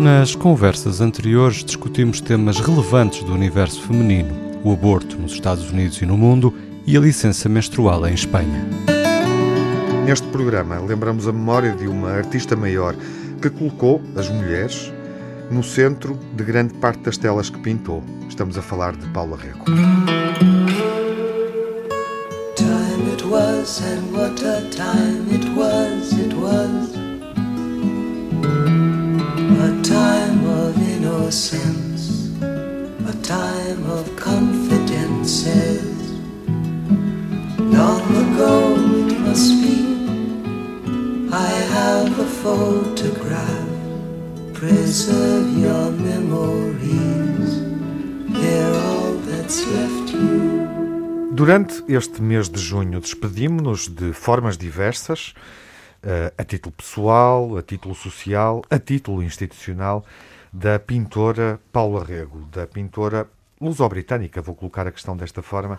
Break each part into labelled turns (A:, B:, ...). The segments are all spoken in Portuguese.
A: Nas conversas anteriores discutimos temas relevantes do universo feminino, o aborto nos Estados Unidos e no mundo e a licença menstrual em Espanha.
B: Neste programa lembramos a memória de uma artista maior que colocou as mulheres no centro de grande parte das telas que pintou. Estamos a falar de Paula Rego. Time it was and what a time it was, it was innocence, a time of confidences. Long ago it must be, I have a photograph. Preserve your memories, they're all that's left you. Durante este mês de junho, despedimos-nos de formas diversas, eh, a título pessoal, a título social, a título institucional, da pintora Paula Rego, da pintora luso-britânica, vou colocar a questão desta forma.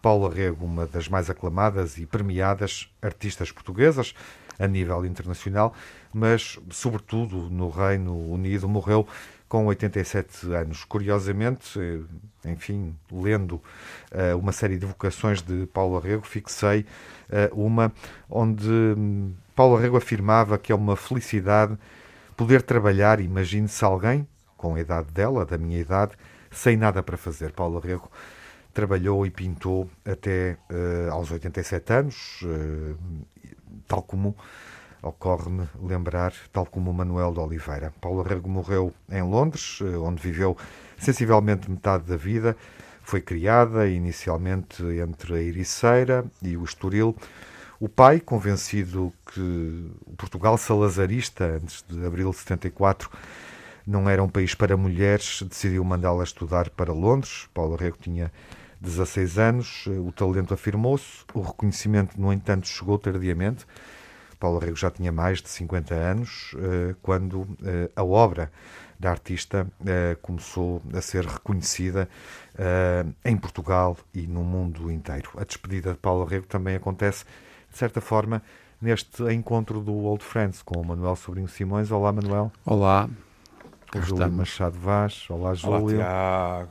B: Paula Rego, uma das mais aclamadas e premiadas artistas portuguesas a nível internacional, mas, sobretudo, no Reino Unido, morreu com 87 anos. Curiosamente, eh, enfim, lendo uh, uma série de vocações de Paulo Arrego, fixei uh, uma onde um, Paulo Arrego afirmava que é uma felicidade poder trabalhar, imagine-se alguém com a idade dela, da minha idade, sem nada para fazer. Paulo Arrego trabalhou e pintou até uh, aos 87 anos, tal como ocorre-me lembrar, tal como Manuel de Oliveira. Paulo Rego morreu em Londres, eh, onde viveu sensivelmente metade da vida. Foi criada inicialmente entre a Ericeira e o Estoril. O pai, convencido que o Portugal salazarista, antes de abril de 74, não era um país para mulheres, decidiu mandá-la estudar para Londres. Paulo Rego tinha 16 anos, o talento afirmou-se, o reconhecimento, no entanto, chegou tardiamente. Paulo Rego já tinha mais de 50 anos eh, quando eh, a obra da artista eh, começou a ser reconhecida em Portugal e no mundo inteiro. A despedida de Paulo Rego também acontece, de certa forma, neste encontro do Old Friends com o Manuel Sobrinho Simões. Olá, Manuel.
C: Olá.
B: O Júlio Machado Vaz. Olá, Júlio. Olá, Tiago.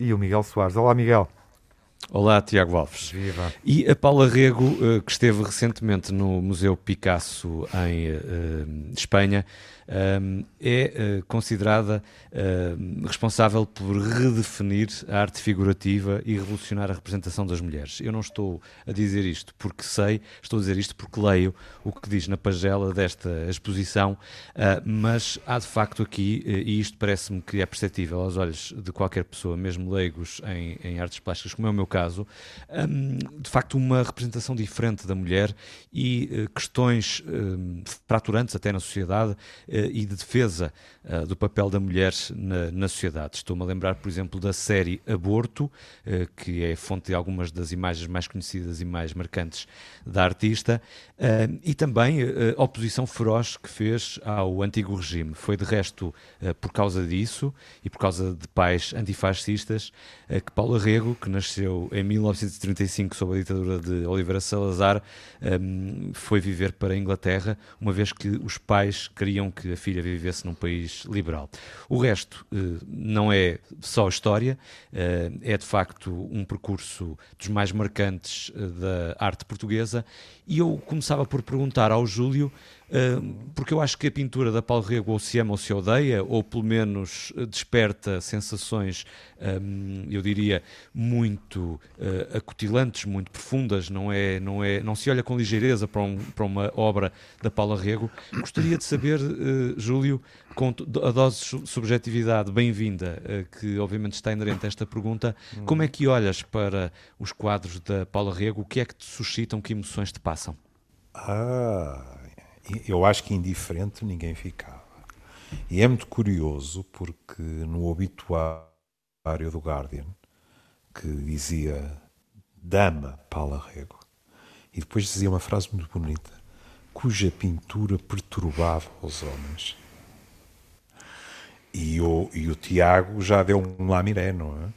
B: E o Miguel Soares. Olá, Miguel.
C: Olá, Tiago Alves.
B: Viva.
C: E a Paula Rego, eh, que esteve recentemente no Museu Picasso em uh, Espanha, um, é considerada responsável por redefinir a arte figurativa e revolucionar a representação das mulheres. Eu não estou a dizer isto porque sei, estou a dizer isto porque leio o que diz na pagela desta exposição, mas há de facto aqui, e isto parece-me que é perceptível aos olhos de qualquer pessoa, mesmo leigos em, em artes plásticas, como é o meu caso, um, de facto uma representação diferente da mulher e questões um, fraturantes até na sociedade eh, e de defesa uh, do papel da mulher na, na sociedade. Estou-me a lembrar, por exemplo, da série Aborto, que é fonte de algumas das imagens mais conhecidas e mais marcantes da artista, e também a oposição feroz que fez ao antigo regime. Foi, de resto, por causa disso e por causa de pais antifascistas que Paulo Arrego, que nasceu em 1935 sob a ditadura de Oliveira Salazar, um, foi viver para a Inglaterra, uma vez que os pais queriam que a filha vivesse num país liberal. O resto uh, não é só história, uh, é de facto um percurso dos mais marcantes uh, da arte portuguesa. E eu começava por perguntar ao Júlio porque eu acho que a pintura da Paulo Rego ou se ama ou se odeia, ou pelo menos eh, desperta sensações, eu diria, muito uh, acutilantes, muito profundas, não, é, não, é, não se olha com ligeireza para, um, para uma obra da Paula Rego. Gostaria de saber, uh, Júlio, com a dose de subjetividade bem-vinda, que obviamente está inerente a esta pergunta, como é que olhas para os quadros da Paula Rego? O que é que te suscitam, que emoções te passam?
D: Ah, eu acho que indiferente ninguém ficava. E é muito curioso porque no obituário do Guardian, que dizia Dama Paula Rego, e depois dizia uma frase muito bonita, cuja pintura perturbava os homens. E o, e o Tiago já deu um lamiré, não é?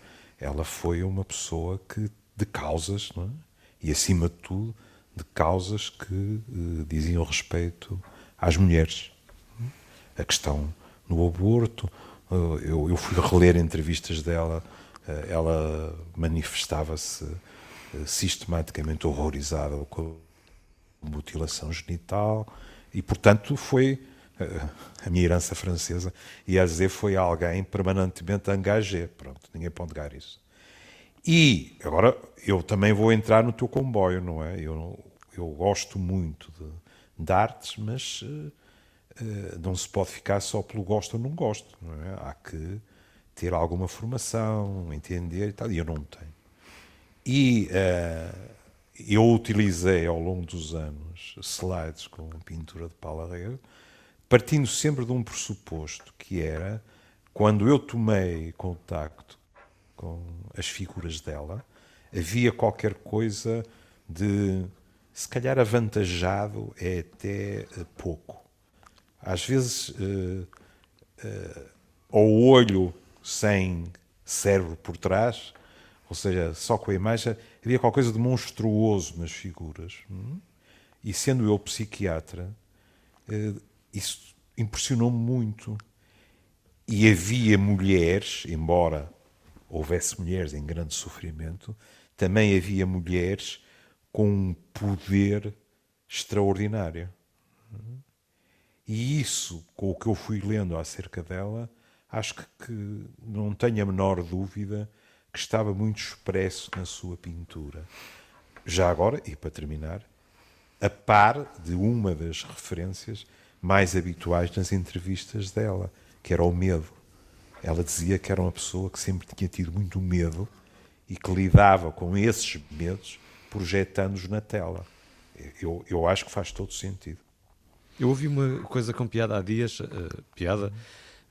D: Ela foi uma pessoa que, de causas, não é? e acima de tudo, de causas que uh, diziam respeito às mulheres. A questão no aborto. Eu, eu fui reler entrevistas dela, ela manifestava-se sistematicamente horrorizada com a mutilação genital e, portanto, foi a minha herança francesa, ia dizer foi alguém permanentemente engagé. Pronto, ninguém pode negar isso. E agora eu também vou entrar no teu comboio, não é? Eu, eu gosto muito de, de artes, mas uh, não se pode ficar só pelo gosto ou não gosto, não é? Há que ter alguma formação, entender e tal, e eu não tenho. E uh, eu utilizei ao longo dos anos slides com pintura de Paula partindo sempre de um pressuposto que era quando eu tomei contacto com as figuras dela, havia qualquer coisa de se calhar avantajado é até eh, pouco. Às vezes, uh, uh, ao olho sem cérebro por trás, ou seja, só com a imagem, havia qualquer coisa de monstruoso nas figuras. Hum? E sendo eu psiquiatra, isso impressionou-me muito. E havia mulheres, embora houvesse mulheres em grande sofrimento, também havia mulheres com um poder extraordinário. E isso, com o que eu fui lendo acerca dela, acho que, que não tenho a menor dúvida que estava muito expresso na sua pintura. Já agora, e para terminar, a par de uma das referências mais habituais nas entrevistas dela, que era o medo. Ela dizia que era uma pessoa que sempre tinha tido muito medo e que lidava com esses medos projetando-os na tela. Eu, eu acho que faz todo sentido.
C: Eu ouvi uma coisa com piada há dias, uh, piada,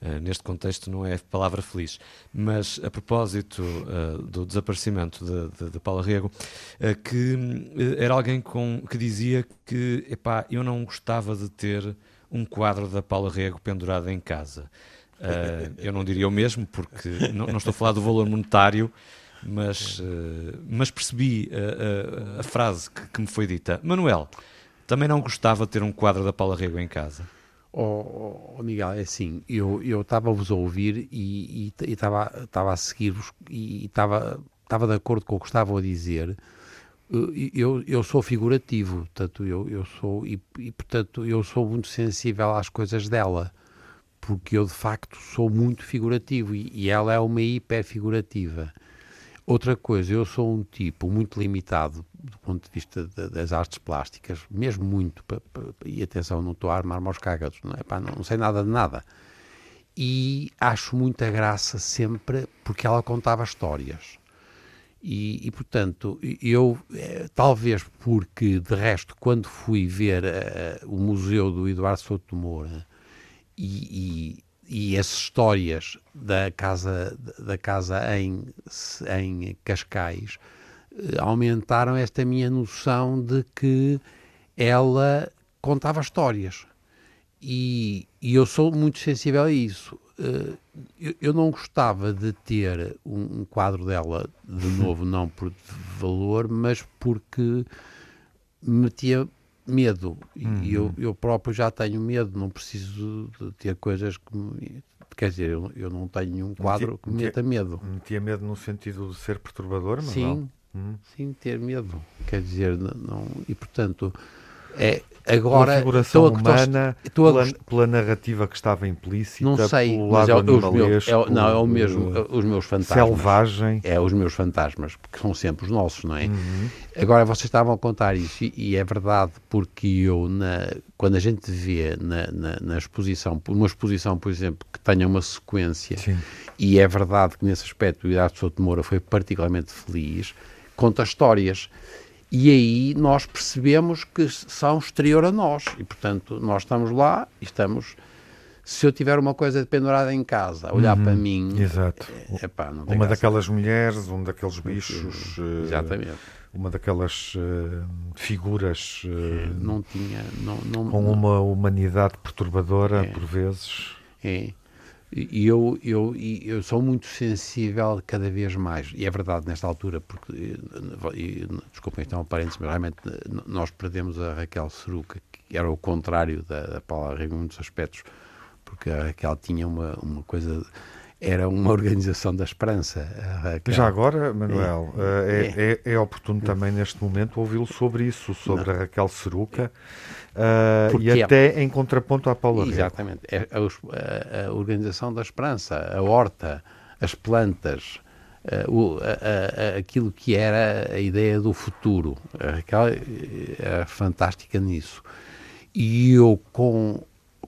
C: uh, neste contexto não é palavra feliz, mas a propósito uh, do desaparecimento de, de, de Paula Rego, que era alguém com, que dizia que, epá, eu não gostava de ter um quadro da Paula Rego pendurado em casa. Uh, eu não diria o mesmo, porque não, não, estou a falar do valor monetário, mas, uh, mas percebi uh, a frase que, que, me foi dita. Manuel, também não gostava de ter um quadro da Paula Rego em casa?
E: Oh, oh Miguel, é assim, eu estava-vos a ouvir e estava a seguir-vos e estava de acordo com o que estavam a dizer, eu, eu sou figurativo, portanto, eu, eu sou, e, e, portanto, eu sou muito sensível às coisas dela, porque eu de facto sou muito figurativo e, e ela é uma hiperfigurativa. Outra coisa, eu sou um tipo muito limitado do ponto de vista de, das artes plásticas, mesmo muito, e atenção, não estou a armar aos não, é, pá, não, não sei nada de nada. E acho muita graça sempre porque ela contava histórias e, e, portanto, eu, eh, talvez porque, de resto, quando fui ver uh, o museu do Eduardo Souto e, e, e, as histórias da casa, da casa em, em Cascais, uh, aumentaram esta minha noção de que ela contava histórias. E, e eu sou muito sensível a isso. Uh, eu, eu, não gostava de ter um, um, quadro dela de novo, não por valor, mas porque me tinha medo. E eu, uhum. eu próprio já tenho medo, não preciso de ter coisas que me, Quer dizer, eu, eu não tenho nenhum quadro que me meta medo.
B: Metia medo no sentido de ser perturbador, mas
E: sim,
B: não?
E: Uhum. Sim, ter medo. Quer dizer, não, e portanto é, agora,
B: pela figuração humana, pela, pela, narrativa que estava implícita,
E: não sei,
B: pelo lado
E: é,
B: animalesco,
E: é, não, é o mesmo, uh, os meus fantasmas.
B: Selvagem.
E: É, os meus fantasmas, porque são sempre os nossos, não é? Uhum. Agora, vocês estavam a contar isso, e, e é verdade, porque eu, na, quando a gente vê na, na, na, exposição, uma exposição, por exemplo, que tenha uma sequência, Sim. e é verdade que nesse aspecto o Hidrato Souto Moura foi particularmente feliz, conta histórias e aí nós percebemos que são exterior a nós. E, portanto, nós estamos lá e estamos. Se eu tiver uma coisa pendurada em casa, olhar uhum, para mim.
B: Exato.
E: É, epá,
B: uma daquelas mulheres, um daqueles bichos.
E: Eh, Exatamente.
B: uma daquelas uh, figuras. Uh,
E: não tinha. Não, não,
B: com não, uma humanidade perturbadora, é, por vezes.
E: É. E eu, eu, eu sou muito sensível cada vez mais, e é verdade nesta altura, porque, e, desculpem, então, parênteses, mas realmente nós perdemos a Raquel Seruca, que era o contrário da, da Paula Rego em muitos aspectos, porque a Raquel tinha uma, uma coisa era uma organização da esperança.
B: Já agora, Manuel, é, é, é, é oportuno também neste momento ouvi-lo sobre isso, sobre Não. a Raquel Seruca, uh, e até em contraponto à Paula
E: Exatamente. É a, a, organização da esperança, a horta, as plantas, uh, o, a, aquilo que era a ideia do futuro. A Raquel era fantástica nisso. E eu, com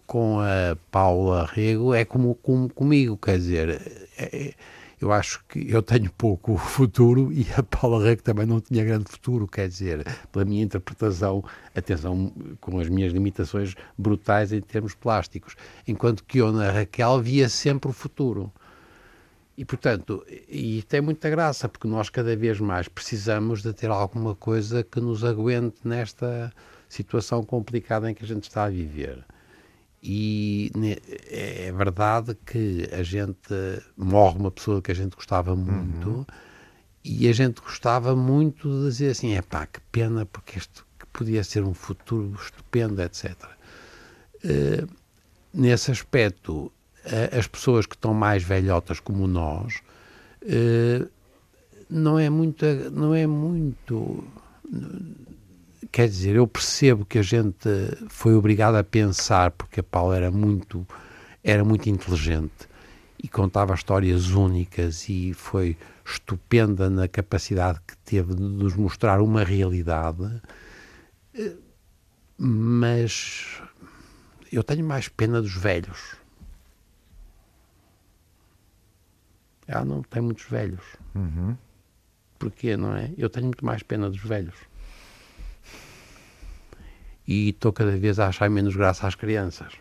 E: com a Paula Rego é como, como comigo, quer dizer, é, é, eu acho que eu tenho pouco futuro e a Paula Rego também não tinha grande futuro, quer dizer, pela minha interpretação, atenção, com as minhas limitações brutais em termos plásticos, enquanto que eu na Raquel via sempre o futuro. E, portanto, e tem muita graça, porque nós cada vez mais precisamos de ter alguma coisa que nos aguente nesta situação complicada em que a gente está a viver. E é verdade que a gente morre uma pessoa que a gente gostava muito uhum. e a gente gostava muito de dizer assim: é pá, que pena, porque isto podia ser um futuro estupendo, etc. Uh, eh, nesse aspecto, uh, as pessoas que estão mais velhotas como nós, uh, não é muito. Não é muito quer dizer, eu percebo que a gente foi obrigado a pensar, porque a Paula era muito, era muito inteligente e contava histórias únicas e foi estupenda na capacidade que teve de nos mostrar uma realidade, mas eu tenho mais pena dos velhos. Ela não tem muitos velhos.
B: Uhum.
E: Porquê, não é? Eu tenho muito mais pena dos velhos e estou cada vez a achar menos graça às crianças.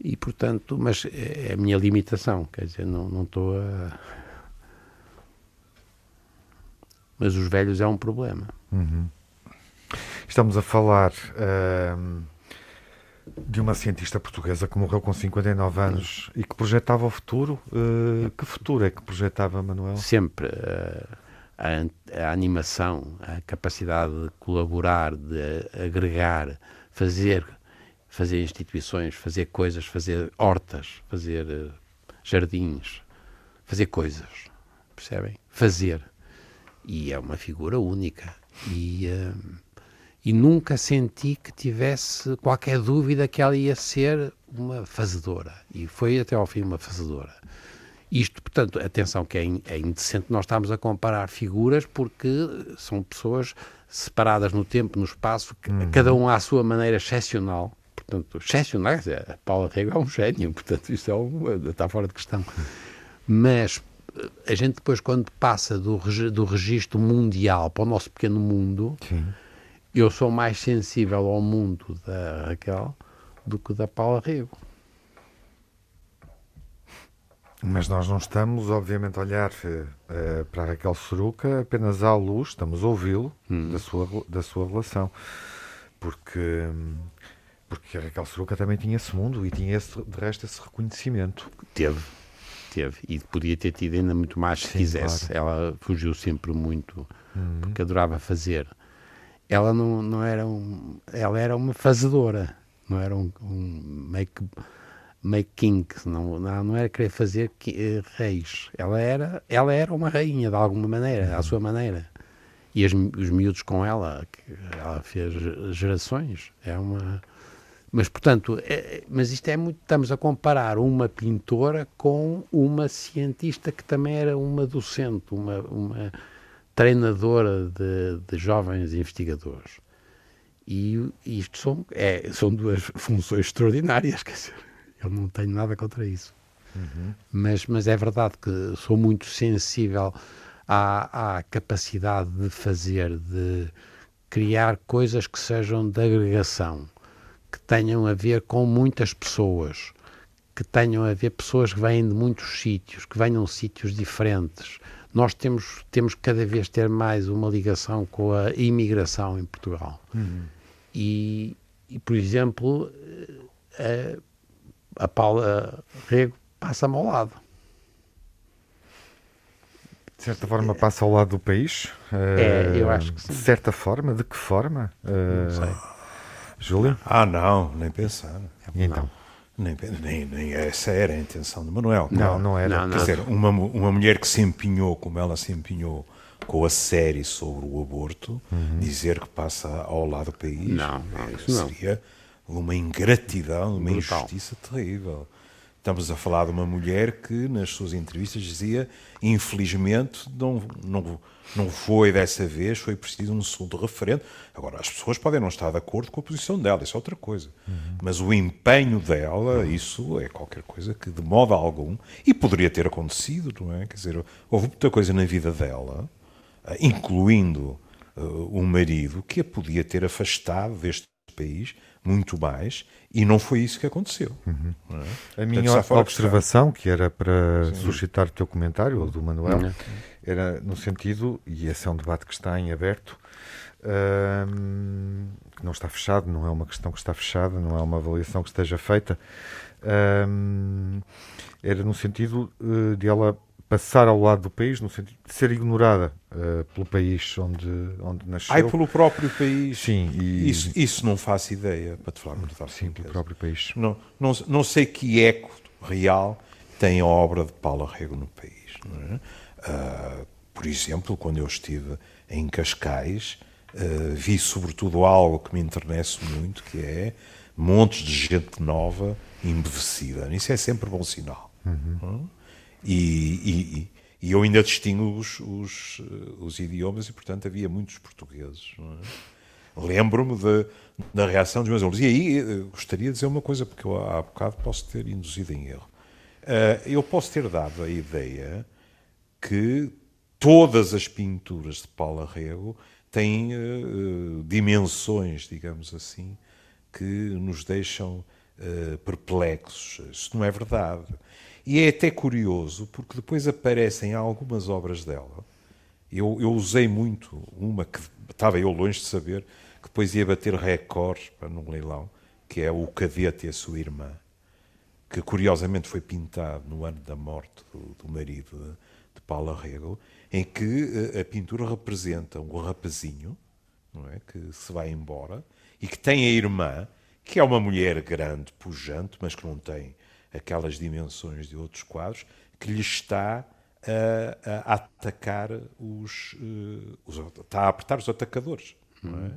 E: E portanto, mas é a minha limitação, quer dizer, não, não estou a. Mas os velhos é um problema.
B: Uhum. Estamos a falar uh, de uma cientista portuguesa que morreu com 59 anos e que projetava o futuro. Uh, que futuro é que projetava, Manuel?
E: Sempre. Uh, a, a, animação, a capacidade de colaborar, de agregar, fazer, fazer instituições, fazer coisas, fazer hortas, fazer uh, jardins, fazer coisas, percebem? Fazer. E é uma figura única. E, uh, e nunca senti que tivesse qualquer dúvida que ela ia ser uma fazedora. E foi até ao fim uma fazedora. Isto, portanto, atenção que é, é indecente nós estamos a comparar figuras porque são pessoas separadas no tempo, no espaço, uhum. cada um à sua maneira excepcional. Portanto, excepcional, a Paula Rego é um gênio, portanto, isso é um, está fora de questão. Mas eh, a gente depois, quando passa do, do registro mundial para o nosso pequeno mundo,
B: Sim.
E: eu sou mais sensível ao mundo da Raquel do que da Paula Rego.
B: Mas nós não estamos, obviamente, a olhar uh, para Raquel Soruca apenas à luz, estamos a ouvi-lo hum. da, sua, da sua relação. Porque, porque a Raquel Soruca também tinha esse mundo e tinha, esse, de resto, esse reconhecimento.
E: Teve, teve. E podia ter tido ainda muito mais se Sim, quisesse. Claro. Ela fugiu sempre muito, hum. porque adorava fazer. Ela não, não era um. Ela era uma fazedora, não era um, um meio que make king, não, não era querer fazer eh, reis. Ela era, ela era uma rainha de alguma maneira, à sua maneira. E as, os miúdos com ela, ela fez gerações. É uma. Mas, portanto, é, mas isto é muito. Estamos a comparar uma pintora com uma cientista que também era uma docente, uma, uma treinadora de, de jovens investigadores. E isto são, é, são duas funções extraordinárias, quer dizer. Eu não tenho nada contra isso. Uhum. Mas, mas é verdade que sou muito sensível à, à capacidade de fazer, de criar coisas que sejam de agregação, que tenham a ver com muitas pessoas, que tenham a ver pessoas que vêm de muitos sítios, que venham de sítios diferentes. Nós temos, temos cada vez ter mais uma ligação com a imigração em Portugal. Uhum. E, e, por exemplo, uh, a Paula Rego passa-me ao lado.
B: De certa forma passa ao lado do país?
E: É, eu acho que sim.
B: De certa forma? De que forma?
E: Não sei.
B: Júlio?
D: Ah, não, nem pensar.
B: E então?
D: Nem, nem, nem, essa era a intenção de Manuel.
B: Não, não era.
E: Não, não.
D: Quer dizer, uma, uma mulher que se empenhou, como ela se empenhou com a série sobre o aborto,
B: Uhum.
D: dizer que passa ao lado do país
E: Não, não, isso não.
D: Uma ingratidão, uma
E: Brutal.
D: injustiça terrível. Estamos a falar de uma mulher que, nas suas entrevistas, dizia: infelizmente, não, não, não foi dessa vez, foi preciso um segundo referendo. Agora, as pessoas podem não estar de acordo com a posição dela, isso é outra coisa. Mas o empenho dela, isso é qualquer coisa que, de modo algum, e poderia ter acontecido, não é? Quer dizer, houve muita coisa na vida dela, eh, incluindo o marido, que a podia ter afastado deste país muito mais, e não foi isso que aconteceu. não é?
B: A
D: Portanto,
B: minha
D: de
B: observação, que era para suscitar o teu comentário, ou do Manuel, era no sentido, e esse é um debate que está em aberto, hum, que não está fechado, não é uma questão que está fechada, não é uma avaliação que esteja feita, hum, era no sentido eh, de ela passar ao lado do país, no sentido de ser ignorada eh, pelo país onde, onde nasceu.
D: Ai, pelo próprio país.
B: Sim, e-
D: Isso, isso não faço ideia, para te falar verdade.
B: Sim, pelo próprio país.
D: Não, não, não sei que eco real tem a obra de Paulo Rego no país. é? Ah, por exemplo, quando eu estive em Cascais, ah, vi sobretudo algo que me enternece muito, que é montes de gente nova embevecida. Isso é sempre bom sinal. não é? E, e- e- eu ainda distingo os, os, eh, os idiomas e, portanto, havia muitos portugueses. é? Lembro-me da reação dos meus alunos. E aí eh, gostaria de dizer uma coisa, porque eu há bocado posso ter induzido em erro. Eh, eu posso ter dado a ideia que todas as pinturas de Paulo Arrego têm eh, dimensões, digamos assim, que nos deixam eh, perplexos. Isso não é verdade. E é até curioso, porque depois aparecem algumas obras dela. Eu, eu usei muito uma que estava eu longe de saber, que depois ia bater recordes para num leilão, que é o Cadete e a sua irmã que curiosamente foi pintado no ano da morte do, do marido de, de Paulo Arrego, em que eh, a pintura representa um rapazinho não é, que se vai embora e que tem a irmã, que é uma mulher grande, pujante, mas que não tem aquelas dimensões de outros quadros, que lhe está a, a atacar os, eh, os- está a apertar os atacadores. Não é?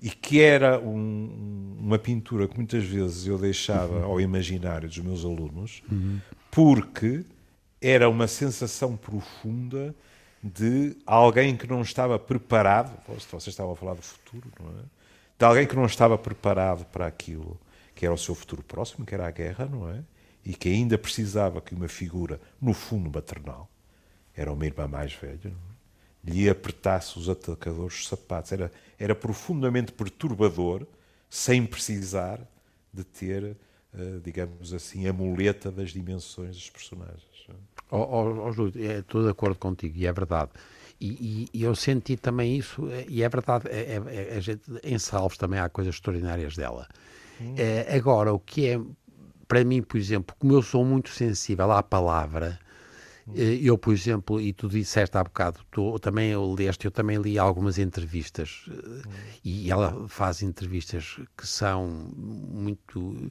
D: E que era um- uma pintura que muitas vezes eu deixava ao imaginário dos meus alunos, porque era uma sensação profunda de alguém que não estava preparado, vocês estavam a falar do futuro, não é? De alguém que não estava preparado para aquilo que era o seu futuro próximo, que era a guerra, não é? E que ainda precisava que uma figura, no fundo maternal, era uma irmã mais velha, é? lhe apertasse os atacadores dos sapatos. Era, era profundamente perturbador, sem precisar de ter, eh, digamos assim, a muleta das dimensões dos personagens.
E: Ó ó, Júlio, é, estou de acordo contigo, e é verdade. E, e- e eu senti também isso, é, e é verdade, é, é- é- em Salvos também há coisas extraordinárias dela. É, agora, o que é, para mim, por exemplo, como eu sou muito sensível à palavra, eh, eu, por exemplo, e tu disseste há bocado, tu também eu leste, eu também li algumas entrevistas, eh, e ela faz entrevistas que são muito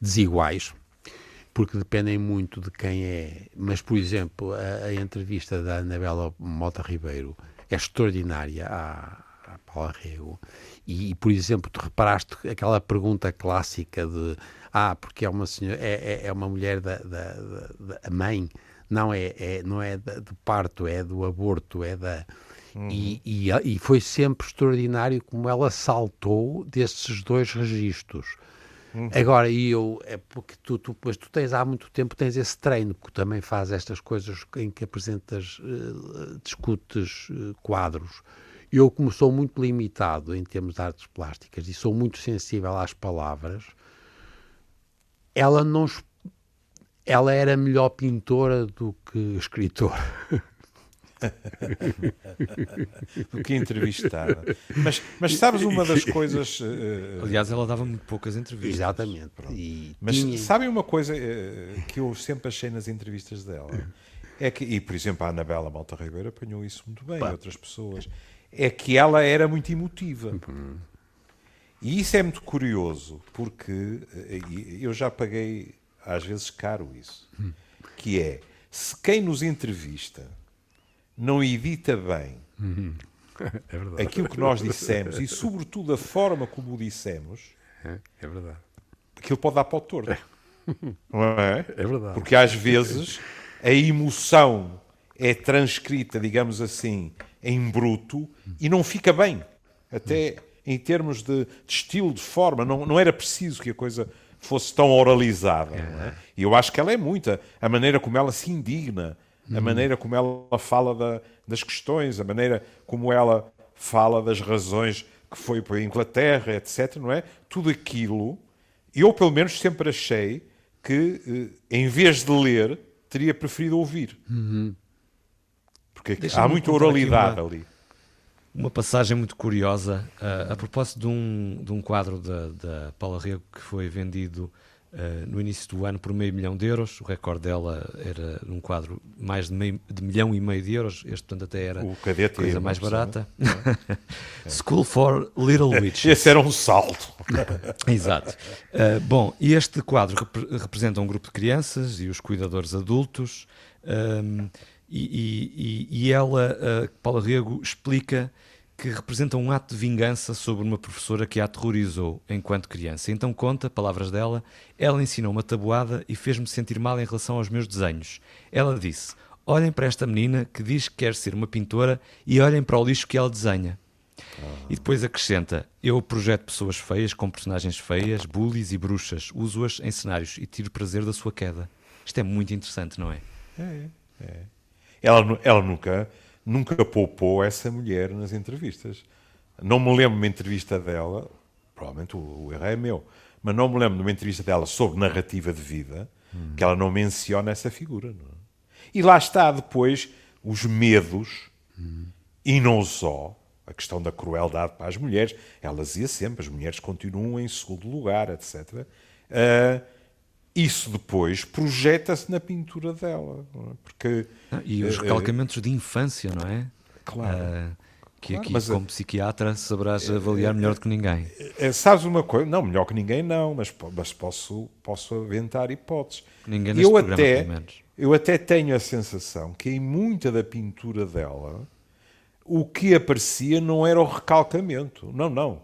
E: desiguais, porque dependem muito de quem é. Mas, por exemplo, a, a entrevista da Anabela Mota Ribeiro é extraordinária à, à Paula Rego. E, por exemplo, tu reparaste aquela pergunta clássica de ah, porque é uma senhora, é, é, é uma mulher da, da, da- da- mãe, não é, é não é da- do parto, é do aborto, é da e, e, e foi sempre extraordinário como ela saltou desses dois registros. Agora, e eu, é porque tu, tu, pois tu tens há muito tempo, tens esse treino que também faz estas coisas em que apresentas, eh, discutes eh, quadros. Eu, como sou muito limitado em termos de artes plásticas e sou muito sensível às palavras, ela não. Ela era melhor pintora do que escritora.
D: Do que entrevistada. Mas, mas sabes uma das coisas. eh,
C: Aliás, ela dava muito poucas entrevistas.
E: Exatamente. E
D: Mas
E: tinha-
D: sabem uma coisa eh, que eu sempre achei nas entrevistas dela? É que, e por exemplo, a Anabela Malta Ribeiro apanhou isso muito bem, e outras pessoas. É que ela era muito emotiva. E isso é muito curioso, porque eh, eu já paguei às vezes caro isso, que é, se quem nos entrevista não edita bem
E: é
D: aquilo que nós dissemos e sobretudo a forma como o dissemos,
E: é, é verdade.
D: Aquilo pode dar para o torto. Não é?
E: É verdade.
D: Porque às vezes a emoção é transcrita, digamos assim, em bruto e não fica bem. Até em termos de, de estilo, de forma, não, não era preciso que a coisa fosse tão oralizada. É? E eu acho que ela é muita. A maneira como ela se indigna, a maneira como ela fala da, das questões, a maneira como ela fala das razões que foi para a Inglaterra, etc. Não é? Tudo aquilo, eu pelo menos sempre achei que, eh, em vez de ler, teria preferido ouvir.
E: Uhum.
D: Porque há muita oralidade ali
C: uma passagem muito curiosa uh, a propósito de um, de um quadro da, da Paula Rego que foi vendido uh, no início do ano por meio milhão de euros. O recorde dela era um quadro mais de, meio, de milhão e meio de euros. Este, portanto, até era
D: é
C: coisa mais barata. É. School for Little Witches.
D: Esse era um salto.
C: Exato. Uh, bom, e este quadro rep representa um grupo de crianças e os cuidadores adultos. Um, e, e, e, ela, Paula Rego, explica que representa um ato de vingança sobre uma professora que a aterrorizou enquanto criança. Então conta, palavras dela, ela ensinou uma tabuada e fez-me sentir mal em relação aos meus desenhos. Ela disse: Olhem para esta menina que diz que quer ser uma pintora e olhem para o lixo que ela desenha. E depois acrescenta: Eu projeto pessoas feias com personagens feias, bullies e bruxas, uso-as em cenários e tiro prazer da sua queda. Isto é muito interessante, não é?
D: É, é. Ela, ela nunca nunca poupou essa mulher nas entrevistas. Não me lembro de uma entrevista dela, provavelmente o, o erro é meu, mas não me lembro de uma entrevista dela sobre narrativa de vida hum. que ela não menciona essa figura. É? E lá está depois os medos, hum. e não só, a questão da crueldade para as mulheres. Ela dizia sempre: as mulheres continuam em segundo lugar, etc. Uh, ah, isso depois projeta-se na pintura dela. É? Porque,
C: ah, e os eh, recalcamentos de infância, não é?
D: Claro. Uh,
C: que claro, aqui, mas, como psiquiatra, saberás avaliar melhor do que ninguém.
D: É, sabes uma coisa? Não, melhor que ninguém não, mas, mas posso, posso aventar hipóteses.
C: Ninguém neste eu até, pelo menos.
D: Eu até tenho a sensação que em muita da pintura dela o que aparecia não era o recalcamento. Não, não.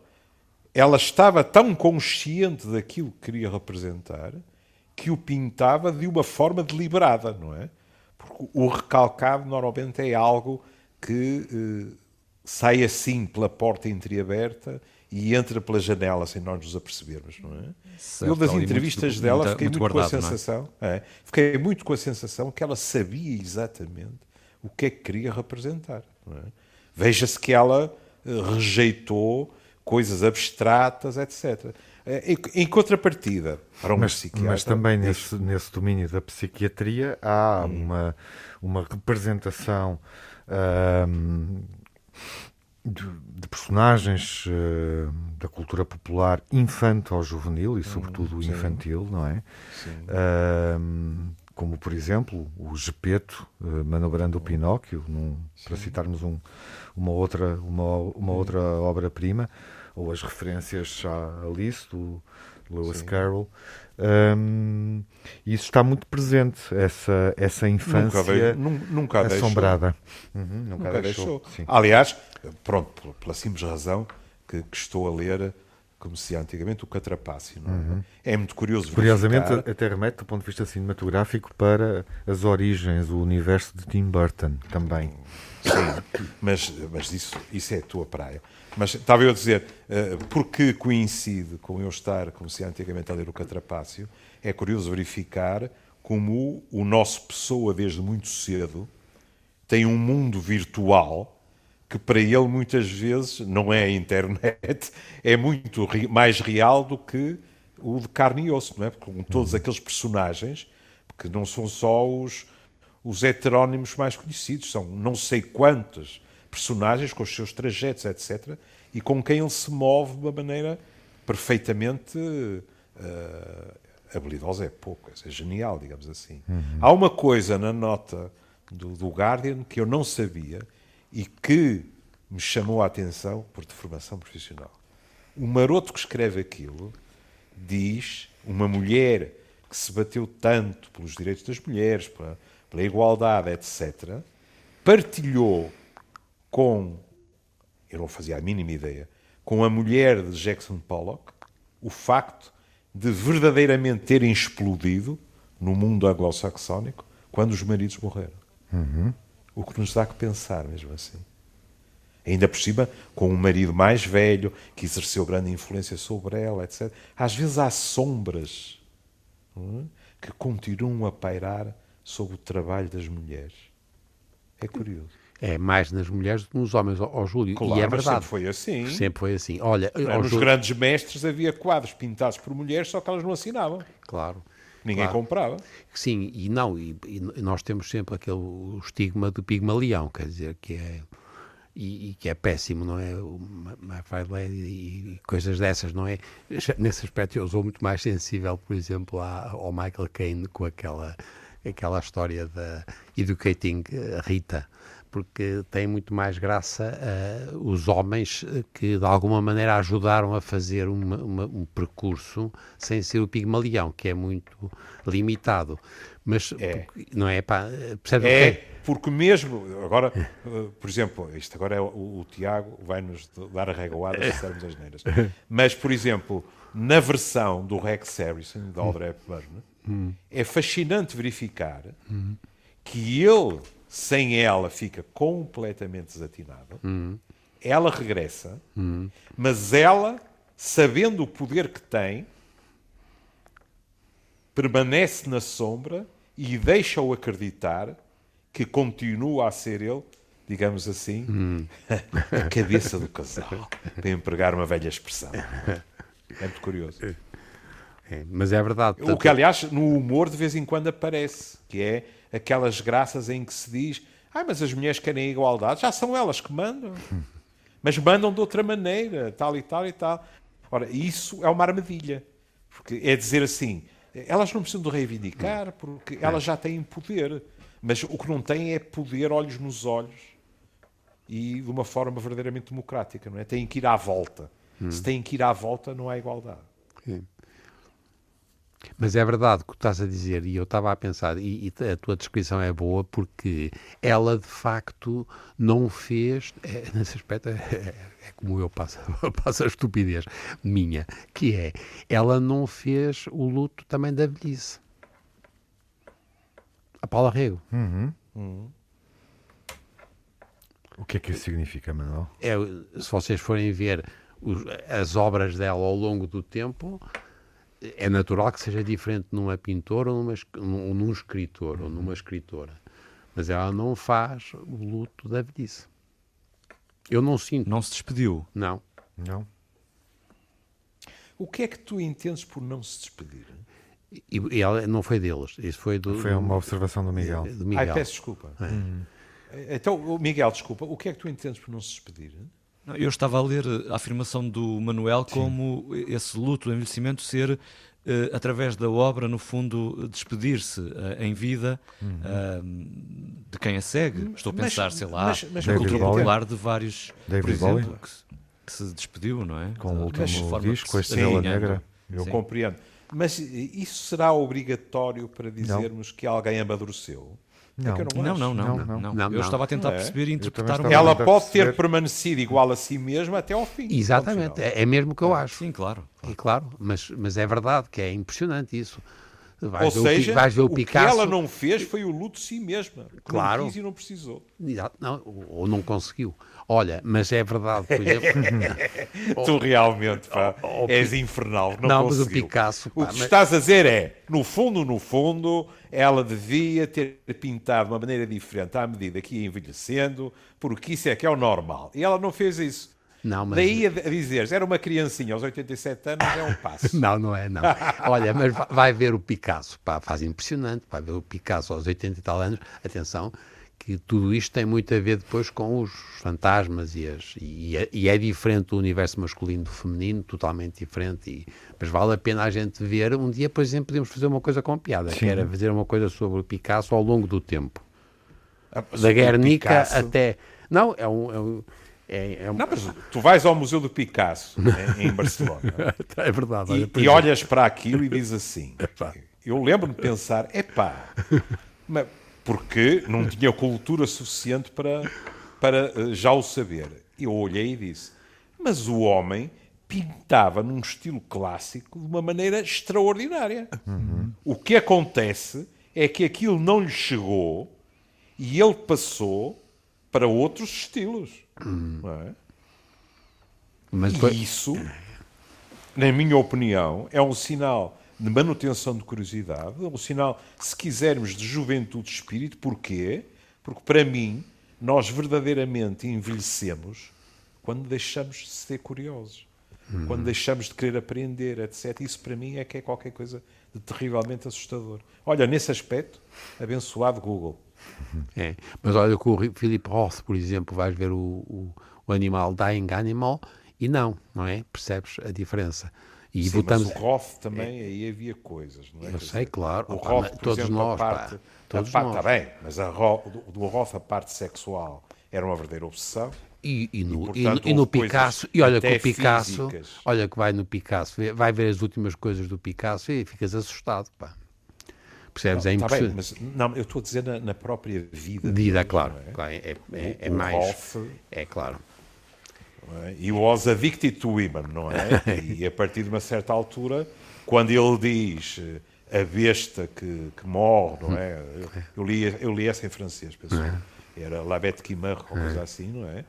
D: Ela estava tão consciente daquilo que queria representar que o pintava de uma forma deliberada, não é? Porque o recalcado normalmente é algo que eh, sai assim pela porta entreaberta e entra pela janela sem nós nos apercebermos, não é? Certo, eu das entrevistas muito, dela fiquei muito, muito guardado, com a é? sensação, é? É, fiquei muito com a sensação que ela sabia exatamente o que é que queria representar. É? Veja-se que ela eh, rejeitou coisas abstratas, etc. Eh, em, contrapartida, para um
B: mas,
D: psiquiatra.
B: Mas também nesse, nesse domínio da psiquiatria há hum. uma, uma representação de, de, personagens uh, da cultura popular infanto-juvenil e, sobretudo, hum, infantil, não é? Uh, como, por exemplo, o Gepeto uh, manobrando o Pinóquio, num, para citarmos um, uma outra, uma, uma outra obra-prima ou as referências à Alice, do Lewis Sim. Carroll. Um, isso está muito presente, essa, essa infância
D: nunca, nunca
B: assombrada.
D: Uhum, nunca, nunca, deixou. deixou. Aliás, pronto, pela simples razão que, que, estou a ler, como se antigamente, o Catrapácio. É? Uhum. é? muito curioso
B: Curiosamente, verificar... até remete, do ponto de vista cinematográfico, para as origens, o universo de Tim Burton também.
D: Sim, mas, mas isso, isso é a tua praia. Mas estava eu a dizer, uh, porque coincide com eu estar, como se antigamente a ler o Catrapácio, é curioso verificar como o nosso pessoa, desde muito cedo, tem um mundo virtual que para ele muitas vezes não é a internet, é muito mais real do que o de carne e osso, não é? Com todos uhum. aqueles personagens, que não são só os, os heterónimos mais conhecidos, são não sei quantas personagens com os seus trajetos, etc., e com quem ele se move de uma maneira perfeitamente uh, habilidosa, é pouco, é genial, digamos assim. Uhum. Há uma coisa na nota do, do Guardian que eu não sabia e que me chamou a atenção por deformação profissional. O maroto que escreve aquilo diz uma mulher que se bateu tanto pelos direitos das mulheres, pela, pela igualdade, etc., partilhou com, eu não fazia a mínima ideia, com a mulher de Jackson Pollock o facto de verdadeiramente terem explodido no mundo anglo-saxónico quando os maridos morreram.
B: Uhum.
D: O que nos dá que pensar, mesmo assim. Ainda por cima, com um marido mais velho, que exerceu grande influência sobre ela, etc. Às vezes há sombras é? que continuam a pairar sobre o trabalho das mulheres. É curioso.
E: É mais nas mulheres do que nos homens, ao Júlio.
D: Claro,
E: e é verdade.
D: sempre foi assim.
E: Sempre foi assim. Olha, ao
D: Nos
E: Júlio-
D: grandes mestres havia quadros pintados por mulheres, só que elas não assinavam.
E: Claro.
D: Ninguém
E: Claro.
D: comprava.
E: Sim, e não, e, e nós temos sempre aquele estigma do Pigmalião, quer dizer, que é e, e que é péssimo, não é? My Fair Lady e, e coisas dessas, não é? Nesse aspecto eu sou muito mais sensível, por exemplo, à- ao Michael Caine com aquela, aquela história da Educating eh, Rita, porque tem muito mais graça eh, os homens eh, que de alguma maneira ajudaram a fazer uma- uma- um percurso sem ser o Pigmalião, que é muito limitado. Mas,
D: É.
E: porque- não é? Pá, percebe o que
D: É, porque mesmo, agora, eh, por exemplo, isto agora é o, o Tiago vai-nos dar a regoada se dissermos as neiras. Mas, por exemplo, na versão do Rex Harrison, da Audrey Hepburn, é fascinante verificar que ele, sem ela, fica completamente desatinado. Ela regressa, mas ela, sabendo o poder que tem, permanece na sombra e deixa-o acreditar que continua a ser ele, digamos assim, a cabeça do casal, para empregar uma velha expressão. É muito curioso.
E: É, mas é verdade.
D: O que, aliás, no humor de vez em quando aparece, que é aquelas graças em que se diz ah, mas as mulheres querem igualdade, já são elas que mandam. Mas mandam de outra maneira, tal e tal e tal. Ora, isso é uma armadilha. Porque é dizer assim, elas não precisam de reivindicar, porque elas já têm poder. Mas o que não têm é poder olhos nos olhos e de uma forma verdadeiramente democrática, não é? Têm que ir à volta. Se têm que ir à volta, não há igualdade.
E: Mas é verdade o que tu estás a dizer, e eu estava a pensar, e, e a tua descrição é boa, porque ela de facto não fez, é, nesse aspecto é, é- é como eu passo, passo a estupidez minha, que é, ela não fez o luto também da velhice. A Paula Rego.
B: O que é que isso significa, Manuel?
E: É, se vocês forem ver os- as obras dela ao longo do tempo, é natural que seja diferente numa pintora ou numa, es- num, num escritor ou numa escritora. Mas ela não faz o luto da velhice. Eu não sinto.
C: Não se despediu.
E: Não.
B: Não?
D: O que é que tu entendes por não se despedir?
E: E, e ela não foi deles. Isso foi do.
B: Foi uma observação do Miguel.
E: do Miguel.
D: Ai, peço desculpa. Então, o Miguel, desculpa, o que é que tu entendes por não se despedir?
C: Não, Eu estava a ler a afirmação do Manuel como esse luto, o envelhecimento, ser, eh, através da obra, no fundo, despedir-se eh, em vida ah, de quem a segue. Estou a
D: Mas-
C: pensar, sei lá,
D: mas- mas
C: no
B: David
C: culto
B: Bowie?
C: popular de vários,
B: David
C: por exemplo, que, se- que se despediu, não é?
B: Com o último
C: forma
B: disco,
C: que
B: a Estrela
C: Sim,
B: Negra.
D: Eu
C: Sim.
D: compreendo. Mas isso será obrigatório para dizermos que alguém amadureceu? É
B: Não.
D: que eu não,
C: Não, não, não,
B: Não,
C: não,
B: não.
C: não.
E: Não,
C: Eu
E: não.
C: estava a tentar
D: Não é?
C: perceber e
B: Eu
C: interpretar
B: estava
D: Ela pode ter permanecido igual a si mesma até ao fim.
E: Exatamente. É, é mesmo o que eu acho.
C: Sim, claro.
E: E claro, mas, mas é verdade que é impressionante isso. Vais,
D: Ou
E: o,
D: seja,
E: vais ver o
D: o que
E: Picasso.
D: ela não fez foi o luto de si mesma. que
E: Claro.
D: Não quis e não precisou.
E: Não, ou não conseguiu. Olha, mas é verdade, por exemplo.
D: Tu realmente, pá,
E: oh,
D: és infernal. Não,
E: Não, mas o. Picasso,
D: O
E: pá,
D: que tu
E: mas-
D: estás a dizer é, no fundo, no fundo, ela devia ter pintado de uma maneira diferente à medida que ia envelhecendo, porque isso é que é o normal. E ela não fez isso.
E: Não, mas-
D: Daí a a dizer, era uma criancinha aos 87 anos, é um passo.
E: Não, não é, não. Olha, mas va- vai ver o Picasso, pá, faz impressionante, vai ver o Picasso aos 80 e tal anos, atenção, que tudo isto tem muito a ver depois com os fantasmas e, as, e, é, e é diferente o universo masculino do feminino, totalmente diferente, e, mas vale a pena a gente ver, um dia, por exemplo, podemos fazer uma coisa com piada, que era fazer uma coisa sobre o Picasso ao longo do tempo.
D: Ah,
E: da Guernica
D: Picasso-
E: até. Não, é um. É um É, é um...
D: Não, mas tu vais ao Museu do Picasso, em, em Barcelona,
E: é verdade.
D: e,
E: olha, por
D: e
E: exemplo.
D: olhas para aquilo e dizes assim. Eu lembro-me de pensar, epá, mas porque não tinha cultura suficiente para, para eh, já o saber. Eu olhei e disse, mas o homem pintava num estilo clássico de uma maneira extraordinária. O que acontece é que aquilo não lhe chegou e ele passou para outros estilos. Não é?
E: Mas depois-
D: isso, na minha opinião, é um sinal de manutenção de curiosidade, é um sinal, se quisermos, de juventude de espírito. Porquê? Porque, para mim, nós verdadeiramente envelhecemos quando deixamos de ser curiosos, quando deixamos de querer aprender, etc. Isso, para mim, é que é qualquer coisa de terrivelmente assustador. Olha, nesse aspecto, abençoado Google.
E: É. Mas olha que o Philip Roth, por exemplo, vais ver o, o, o animal Dying Animal e não, não é? Percebes a diferença? E
D: Sim,
E: votamos.
D: mas o Roth também, aí havia coisas, não é?
E: Eu sei, claro.
D: O Roth, por
E: todos
D: exemplo,
E: nós,
D: a
E: pá.
D: parte,
E: Todos
D: a parte,
E: nós.
D: Está bem, mas a Ro, do, do Roth a parte sexual era uma verdadeira obsessão.
E: E, e no,
D: E, portanto,
E: e no Picasso, e olha que o Picasso,
D: físicas.
E: olha que vai no Picasso, vai ver as últimas coisas do Picasso e ficas assustado, pá. Percebes? é
D: Está bem,
E: impressionante.
D: mas não, eu estou a dizer na, na própria vida.
E: Vida,
D: deles,
E: claro.
D: não é?
E: claro, é, é, é
D: O
E: mais.
D: Roth,
E: É claro.
D: não é? E was addicted to women, não é? E a partir de uma certa altura, quando ele diz a besta que, que morre, não é? Eu, eu li, eu li essa em francês, pessoal. Era La Bête qui meurt, ou coisa assim, não é?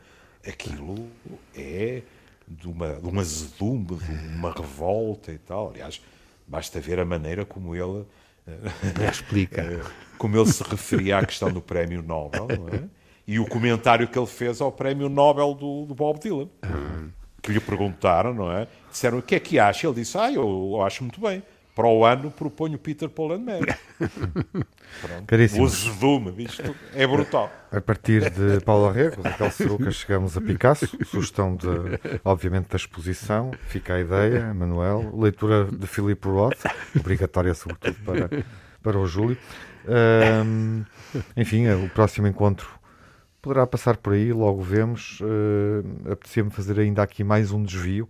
D: Aquilo é de, uma, de um azedume, de uma revolta e tal. Aliás, basta ver a maneira como ele.
E: Explica.
D: eh, como ele se referia à questão do prémio Nobel, é? E o comentário que ele fez ao prémio Nobel do, do Bob Dylan. Que lhe perguntaram, não é? Disseram o que é que acha? Ele disse: Ah, eu, eu acho muito bem. Para o ano proponho Peter Paul and Mary. Pronto.
B: Caríssimo.
D: O azedume, isto é brutal.
B: A partir de Paulo Arrego, Raquel Seruca, chegamos a Picasso. Sugestão, de, obviamente, da exposição. Fica a ideia, Manuel. Leitura de Philip Roth, obrigatória, sobretudo, para, para o Júlio. Ahm, enfim, o próximo encontro poderá passar por aí, logo vemos. Uh, Apetecia-me fazer ainda aqui mais um desvio.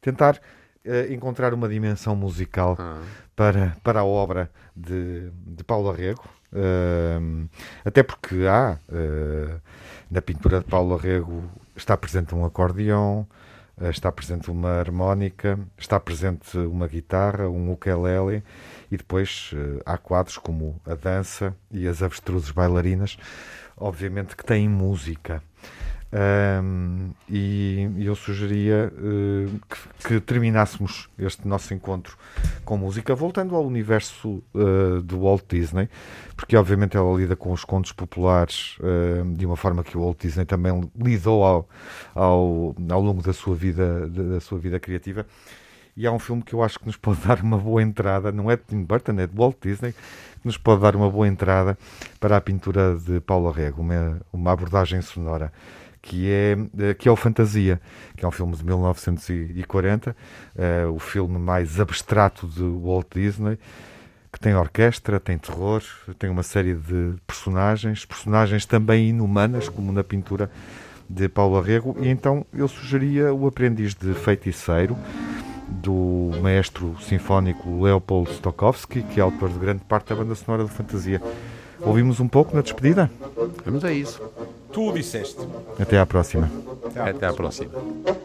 B: Tentar eh, encontrar uma dimensão musical para, para a obra de, de Paulo Arrego. Ahm, até porque há, eh, na pintura de Paulo Arrego, está presente um acordeão, eh, está presente uma harmónica, está presente uma guitarra, um ukulele, e depois há quadros como a dança e as avestruzes bailarinas, obviamente que têm música. Ahm, e eu sugeria eh, que, que terminássemos este nosso encontro com música, voltando ao universo eh, do Walt Disney, porque obviamente ela lida com os contos populares eh, de uma forma que o Walt Disney também lidou ao, ao, ao longo da sua vida, da sua vida criativa. E há um filme que eu acho que nos pode dar uma boa entrada, não é de Tim Burton, é de Walt Disney, que nos pode dar uma boa entrada para a pintura de Paulo Arrego, uma, uma abordagem sonora, que é, eh, que é o Fantasia, que é um filme de 1940, eh, o filme mais abstrato de Walt Disney, que tem orquestra, tem terror, tem uma série de personagens, personagens também inumanas, como na pintura de Paulo Arrego, e então eu sugeria o aprendiz de feiticeiro, do maestro sinfónico Leopold Stokowski, que é autor de grande parte da banda sonora de fantasia. Ouvimos um pouco na despedida?
E: Vamos a isso
D: tu disseste.
B: Até à próxima.
E: Até à, Até à próxima. próxima.